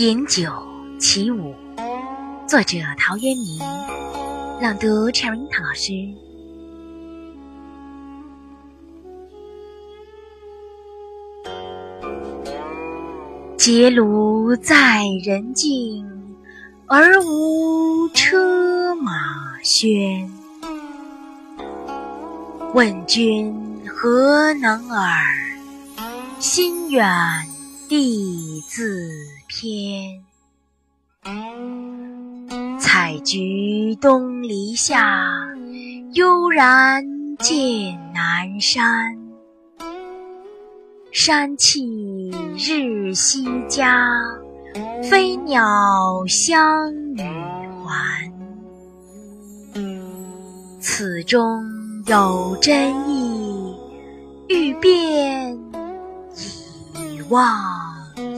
饮酒起舞，作者陶渊明，朗读 Cherry 樱桃老师。结庐在人境，而无车马喧。问君何能尔？心远地自偏。采菊东篱下，悠然见南山。山气日夕佳，飞鸟相与还。此中有真意，欲辨已忘